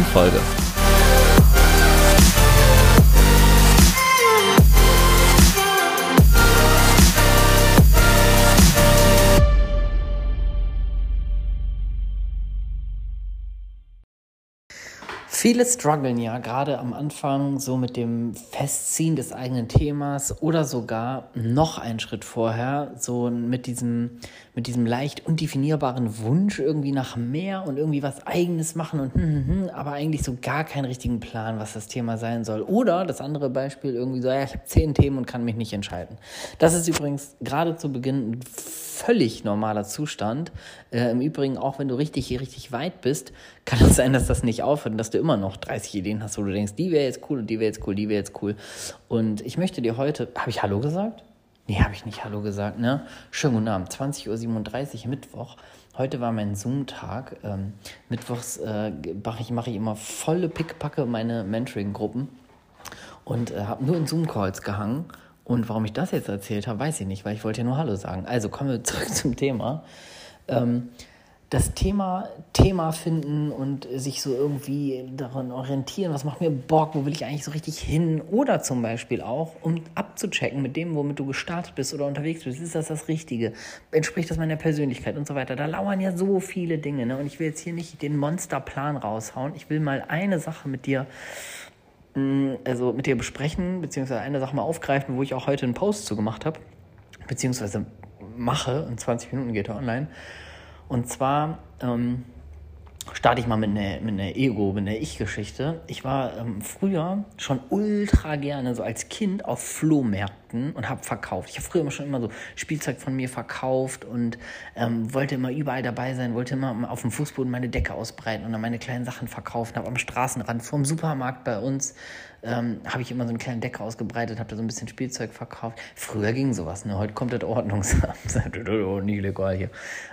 neuen Viele strugglen ja gerade am Anfang so mit dem Festziehen des eigenen Themas oder sogar noch einen Schritt vorher, so mit diesem, mit diesem leicht undefinierbaren Wunsch irgendwie nach mehr und irgendwie was Eigenes machen und hm, hm, hm, aber eigentlich so gar keinen richtigen Plan, was das Thema sein soll. Oder das andere Beispiel irgendwie so, ja, ich habe zehn Themen und kann mich nicht entscheiden. Das ist übrigens gerade zu Beginn ein völlig normaler Zustand. Äh, Im Übrigen, auch wenn du richtig, richtig weit bist, kann es sein, dass das nicht aufhört und dass du immer noch 30 Ideen hast, wo du denkst, die wäre jetzt cool und die wäre jetzt cool, die wäre jetzt cool. Und ich möchte dir heute, habe ich Hallo gesagt? Nee, habe ich nicht Hallo gesagt, ne? Schönen guten Abend, 20.37 Uhr, Mittwoch. Heute war mein Zoom-Tag. Ähm, Mittwochs äh, mache ich, mach ich immer volle Pickpacke meine Mentoring-Gruppen und äh, habe nur in Zoom-Calls gehangen und warum ich das jetzt erzählt habe, weiß ich nicht, weil ich wollte ja nur Hallo sagen. Also kommen wir zurück zum Thema. Ähm, das Thema Thema finden und sich so irgendwie daran orientieren, was macht mir Bock, wo will ich eigentlich so richtig hin? Oder zum Beispiel auch, um abzuchecken mit dem, womit du gestartet bist oder unterwegs bist, ist das das Richtige? Entspricht das meiner Persönlichkeit und so weiter? Da lauern ja so viele Dinge. Ne? Und ich will jetzt hier nicht den Monsterplan raushauen. Ich will mal eine Sache mit dir Mm, also mit dir besprechen, beziehungsweise eine Sache mal aufgreifen, wo ich auch heute einen Post zu gemacht habe, beziehungsweise mache, in 20 Minuten geht er online. Und zwar ähm, starte ich mal mit einer, mit einer Ego, mit einer Ich-Geschichte. Ich war ähm, früher schon ultra gerne so als Kind auf Flohmärkten und habe verkauft. Ich habe früher immer schon immer so Spielzeug von mir verkauft und ähm, wollte immer überall dabei sein, wollte immer auf dem Fußboden meine Decke ausbreiten und dann meine kleinen Sachen verkaufen. Habe am Straßenrand vorm Supermarkt bei uns ähm, habe ich immer so eine kleine Decke ausgebreitet, habe da so ein bisschen Spielzeug verkauft. Früher ging sowas, ne? Heute kommt das Ordnungsamt. Nicht legal hier.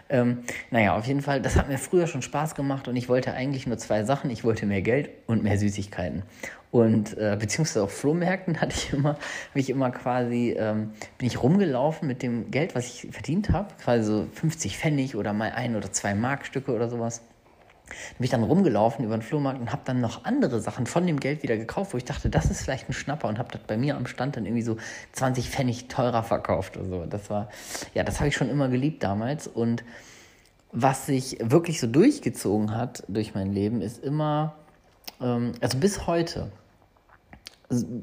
Ähm, naja, auf jeden Fall, das hat mir früher schon Spaß gemacht und ich wollte eigentlich nur zwei Sachen. Ich wollte mehr Geld und mehr Süßigkeiten. Und äh, beziehungsweise auf Flohmärkten hatte ich immer, habe ich immer quasi, ähm, bin ich rumgelaufen mit dem Geld, was ich verdient habe, quasi so 50 Pfennig oder mal ein oder zwei Markstücke oder sowas bin ich dann rumgelaufen über den Flohmarkt und habe dann noch andere Sachen von dem Geld wieder gekauft, wo ich dachte, das ist vielleicht ein Schnapper und habe das bei mir am Stand dann irgendwie so 20 Pfennig teurer verkauft oder so. Das war, ja, das habe ich schon immer geliebt damals und was sich wirklich so durchgezogen hat durch mein Leben ist immer, ähm, also bis heute,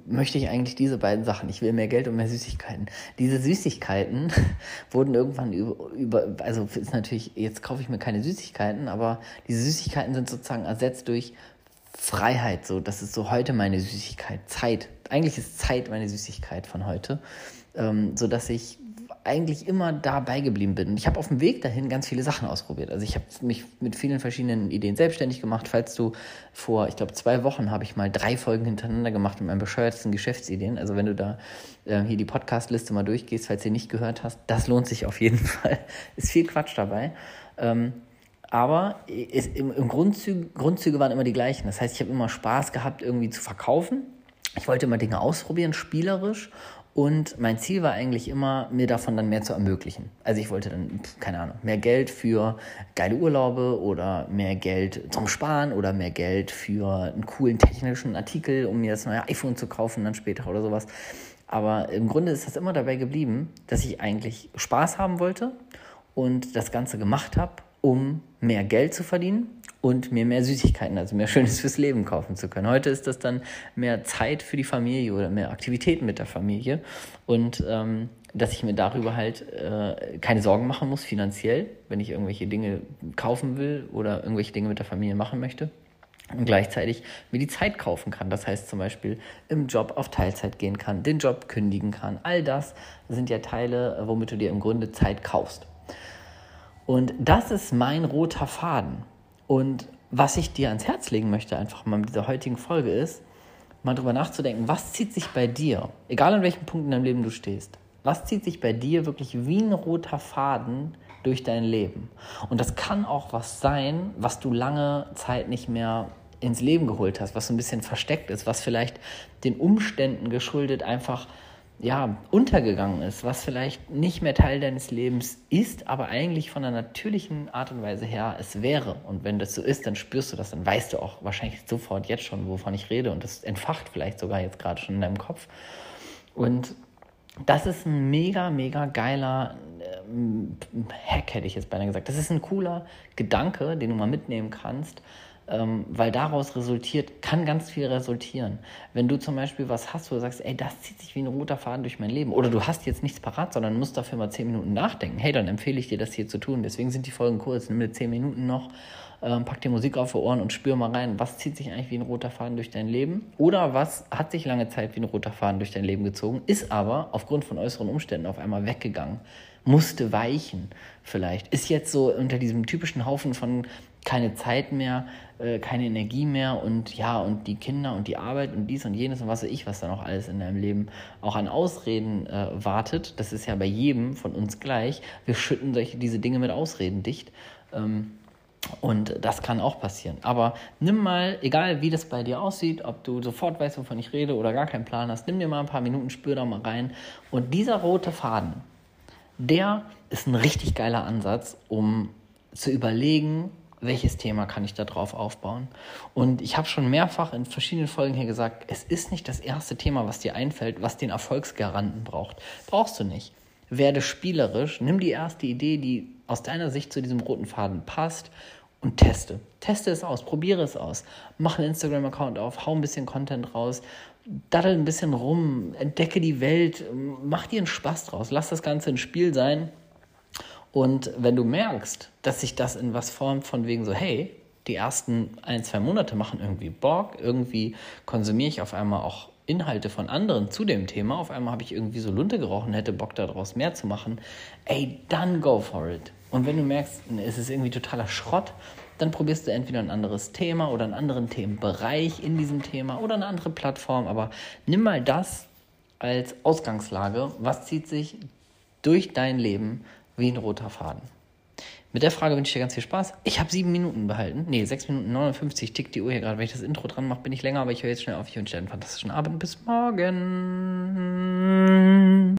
möchte ich eigentlich diese beiden Sachen. Ich will mehr Geld und mehr Süßigkeiten. Diese Süßigkeiten wurden irgendwann über, über, also ist natürlich, jetzt kaufe ich mir keine Süßigkeiten, aber diese Süßigkeiten sind sozusagen ersetzt durch Freiheit. So, das ist so heute meine Süßigkeit. Zeit. Eigentlich ist Zeit meine Süßigkeit von heute. Ähm, so dass ich eigentlich immer dabei geblieben bin. Ich habe auf dem Weg dahin ganz viele Sachen ausprobiert. Also ich habe mich mit vielen verschiedenen Ideen selbstständig gemacht. Falls du vor, ich glaube, zwei Wochen habe ich mal drei Folgen hintereinander gemacht mit meinen bescheuertsten Geschäftsideen. Also wenn du da äh, hier die Podcast-Liste mal durchgehst, falls du nicht gehört hast, das lohnt sich auf jeden Fall. Ist viel Quatsch dabei. Ähm, aber es, im, im Grundzüge, Grundzüge waren immer die gleichen. Das heißt, ich habe immer Spaß gehabt, irgendwie zu verkaufen. Ich wollte immer Dinge ausprobieren, spielerisch und mein Ziel war eigentlich immer, mir davon dann mehr zu ermöglichen. Also ich wollte dann, keine Ahnung, mehr Geld für geile Urlaube oder mehr Geld zum Sparen oder mehr Geld für einen coolen technischen Artikel, um mir das neue iPhone zu kaufen dann später oder sowas. Aber im Grunde ist das immer dabei geblieben, dass ich eigentlich Spaß haben wollte und das Ganze gemacht habe, um mehr Geld zu verdienen und mir mehr Süßigkeiten, also mehr Schönes fürs Leben kaufen zu können. Heute ist das dann mehr Zeit für die Familie oder mehr Aktivitäten mit der Familie und ähm, dass ich mir darüber halt äh, keine Sorgen machen muss finanziell, wenn ich irgendwelche Dinge kaufen will oder irgendwelche Dinge mit der Familie machen möchte. Und gleichzeitig mir die Zeit kaufen kann. Das heißt zum Beispiel im Job auf Teilzeit gehen kann, den Job kündigen kann. All das sind ja Teile, womit du dir im Grunde Zeit kaufst. Und das ist mein roter Faden. Und was ich dir ans Herz legen möchte, einfach mal mit dieser heutigen Folge, ist, mal drüber nachzudenken, was zieht sich bei dir, egal an welchem Punkt in deinem Leben du stehst, was zieht sich bei dir wirklich wie ein roter Faden durch dein Leben? Und das kann auch was sein, was du lange Zeit nicht mehr ins Leben geholt hast, was so ein bisschen versteckt ist, was vielleicht den Umständen geschuldet einfach ja, untergegangen ist, was vielleicht nicht mehr Teil deines Lebens ist, aber eigentlich von der natürlichen Art und Weise her es wäre. Und wenn das so ist, dann spürst du das, dann weißt du auch wahrscheinlich sofort jetzt schon, wovon ich rede. Und das entfacht vielleicht sogar jetzt gerade schon in deinem Kopf. Und das ist ein mega, mega geiler ähm, Hack, hätte ich jetzt beinahe gesagt. Das ist ein cooler Gedanke, den du mal mitnehmen kannst, ähm, weil daraus resultiert, kann ganz viel resultieren. Wenn du zum Beispiel was hast, wo du sagst, ey, das zieht sich wie ein roter Faden durch mein Leben, oder du hast jetzt nichts parat, sondern musst dafür mal zehn Minuten nachdenken, hey, dann empfehle ich dir, das hier zu tun. Deswegen sind die Folgen kurz, nimm dir zehn Minuten noch, ähm, pack dir Musik auf die Ohren und spür mal rein, was zieht sich eigentlich wie ein roter Faden durch dein Leben oder was hat sich lange Zeit wie ein roter Faden durch dein Leben gezogen, ist aber aufgrund von äußeren Umständen auf einmal weggegangen, musste weichen vielleicht, ist jetzt so unter diesem typischen Haufen von keine Zeit mehr, äh, keine Energie mehr und ja, und die Kinder und die Arbeit und dies und jenes und was weiß ich, was da noch alles in deinem Leben auch an Ausreden äh, wartet. Das ist ja bei jedem von uns gleich. Wir schütten solche, diese Dinge mit Ausreden dicht. Ähm, und das kann auch passieren. Aber nimm mal, egal wie das bei dir aussieht, ob du sofort weißt, wovon ich rede oder gar keinen Plan hast, nimm dir mal ein paar Minuten, spür da mal rein. Und dieser rote Faden, der ist ein richtig geiler Ansatz, um zu überlegen, welches Thema kann ich da drauf aufbauen. Und ich habe schon mehrfach in verschiedenen Folgen hier gesagt, es ist nicht das erste Thema, was dir einfällt, was den Erfolgsgaranten braucht. Brauchst du nicht. Werde spielerisch, nimm die erste Idee, die aus deiner Sicht zu diesem roten Faden passt und teste. Teste es aus, probiere es aus. Mach einen Instagram-Account auf, hau ein bisschen Content raus, daddel ein bisschen rum, entdecke die Welt, mach dir einen Spaß draus, lass das Ganze ein Spiel sein und wenn du merkst, dass sich das in was formt von wegen so, hey, die ersten ein, zwei Monate machen irgendwie Bock, irgendwie konsumiere ich auf einmal auch Inhalte von anderen zu dem Thema, auf einmal habe ich irgendwie so Lunte gerochen, hätte Bock daraus mehr zu machen, ey, dann go for it. Und wenn du merkst, es ist irgendwie totaler Schrott, dann probierst du entweder ein anderes Thema oder einen anderen Themenbereich in diesem Thema oder eine andere Plattform, aber nimm mal das als Ausgangslage, was zieht sich durch dein Leben wie ein roter Faden. Mit der Frage wünsche ich dir ganz viel Spaß. Ich habe sieben Minuten behalten. Nee, sechs Minuten 59 tickt die Uhr hier gerade. Wenn ich das Intro dran mache, bin ich länger, aber ich höre jetzt schnell auf. Ich wünsche dir einen fantastischen Abend. Bis morgen.